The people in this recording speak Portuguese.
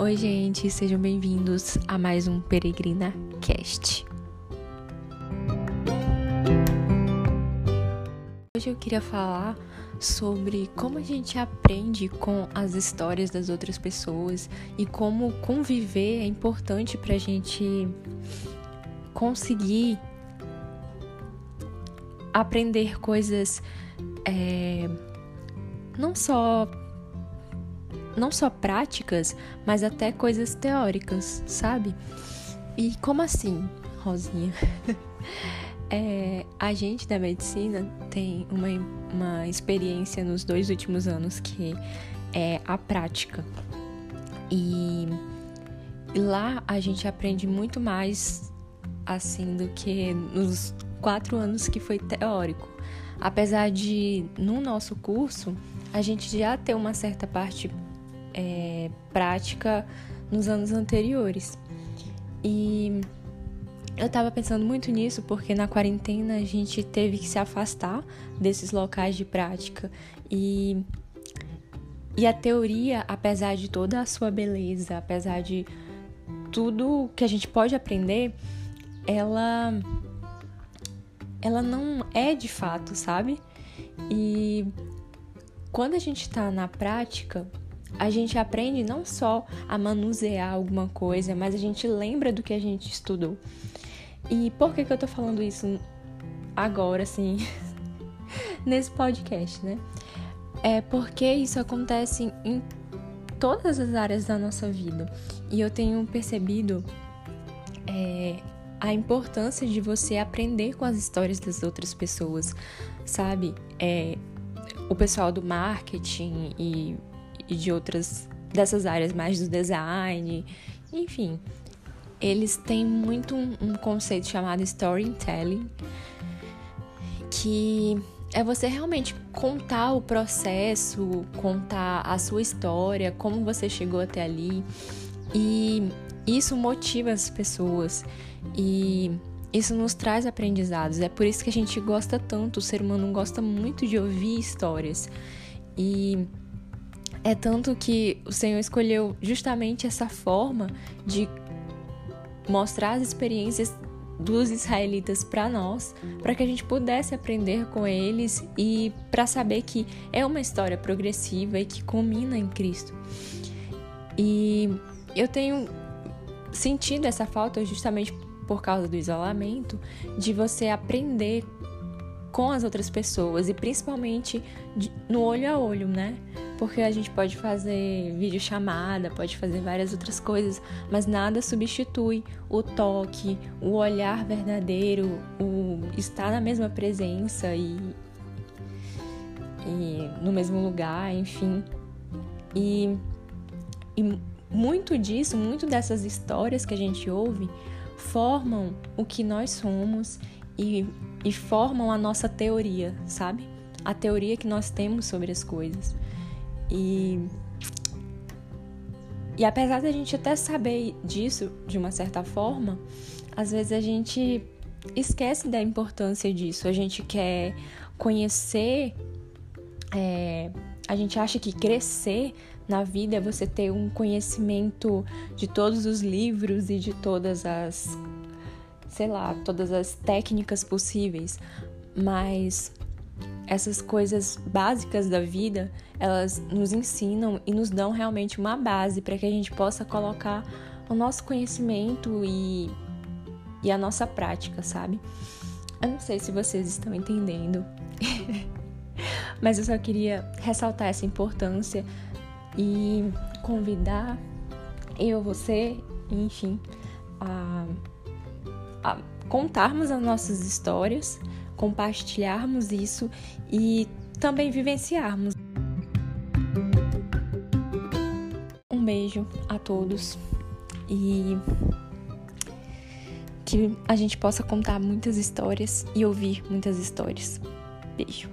Oi, gente, sejam bem-vindos a mais um Peregrina Cast. Hoje eu queria falar sobre como a gente aprende com as histórias das outras pessoas e como conviver é importante para a gente conseguir aprender coisas é, não só não só práticas, mas até coisas teóricas, sabe? E como assim, Rosinha? é, a gente da medicina tem uma, uma experiência nos dois últimos anos que é a prática. E lá a gente aprende muito mais assim do que nos quatro anos que foi teórico. Apesar de no nosso curso a gente já ter uma certa parte é, prática nos anos anteriores. E eu estava pensando muito nisso porque na quarentena a gente teve que se afastar desses locais de prática e e a teoria, apesar de toda a sua beleza, apesar de tudo que a gente pode aprender, ela ela não é de fato, sabe? E quando a gente está na prática, a gente aprende não só a manusear alguma coisa, mas a gente lembra do que a gente estudou. E por que, que eu tô falando isso agora, assim, nesse podcast, né? É porque isso acontece em todas as áreas da nossa vida. E eu tenho percebido é, a importância de você aprender com as histórias das outras pessoas, sabe? É, o pessoal do marketing e e de outras dessas áreas mais do design, enfim. Eles têm muito um, um conceito chamado storytelling, que é você realmente contar o processo, contar a sua história, como você chegou até ali. E isso motiva as pessoas e isso nos traz aprendizados. É por isso que a gente gosta tanto, o ser humano gosta muito de ouvir histórias. E é tanto que o Senhor escolheu justamente essa forma de mostrar as experiências dos israelitas para nós, para que a gente pudesse aprender com eles e para saber que é uma história progressiva e que culmina em Cristo. E eu tenho sentido essa falta justamente por causa do isolamento, de você aprender com as outras pessoas e principalmente no olho a olho, né? Porque a gente pode fazer videochamada, pode fazer várias outras coisas, mas nada substitui o toque, o olhar verdadeiro, o estar na mesma presença e, e no mesmo lugar, enfim. E, e muito disso, muito dessas histórias que a gente ouve formam o que nós somos e, e formam a nossa teoria, sabe? A teoria que nós temos sobre as coisas. E, e apesar da gente até saber disso de uma certa forma, às vezes a gente esquece da importância disso. A gente quer conhecer, é, a gente acha que crescer na vida é você ter um conhecimento de todos os livros e de todas as sei lá, todas as técnicas possíveis, mas essas coisas básicas da vida, elas nos ensinam e nos dão realmente uma base para que a gente possa colocar o nosso conhecimento e, e a nossa prática, sabe? Eu não sei se vocês estão entendendo, mas eu só queria ressaltar essa importância e convidar eu, você, enfim, a contarmos as nossas histórias, compartilharmos isso e também vivenciarmos. Um beijo a todos e que a gente possa contar muitas histórias e ouvir muitas histórias. Beijo.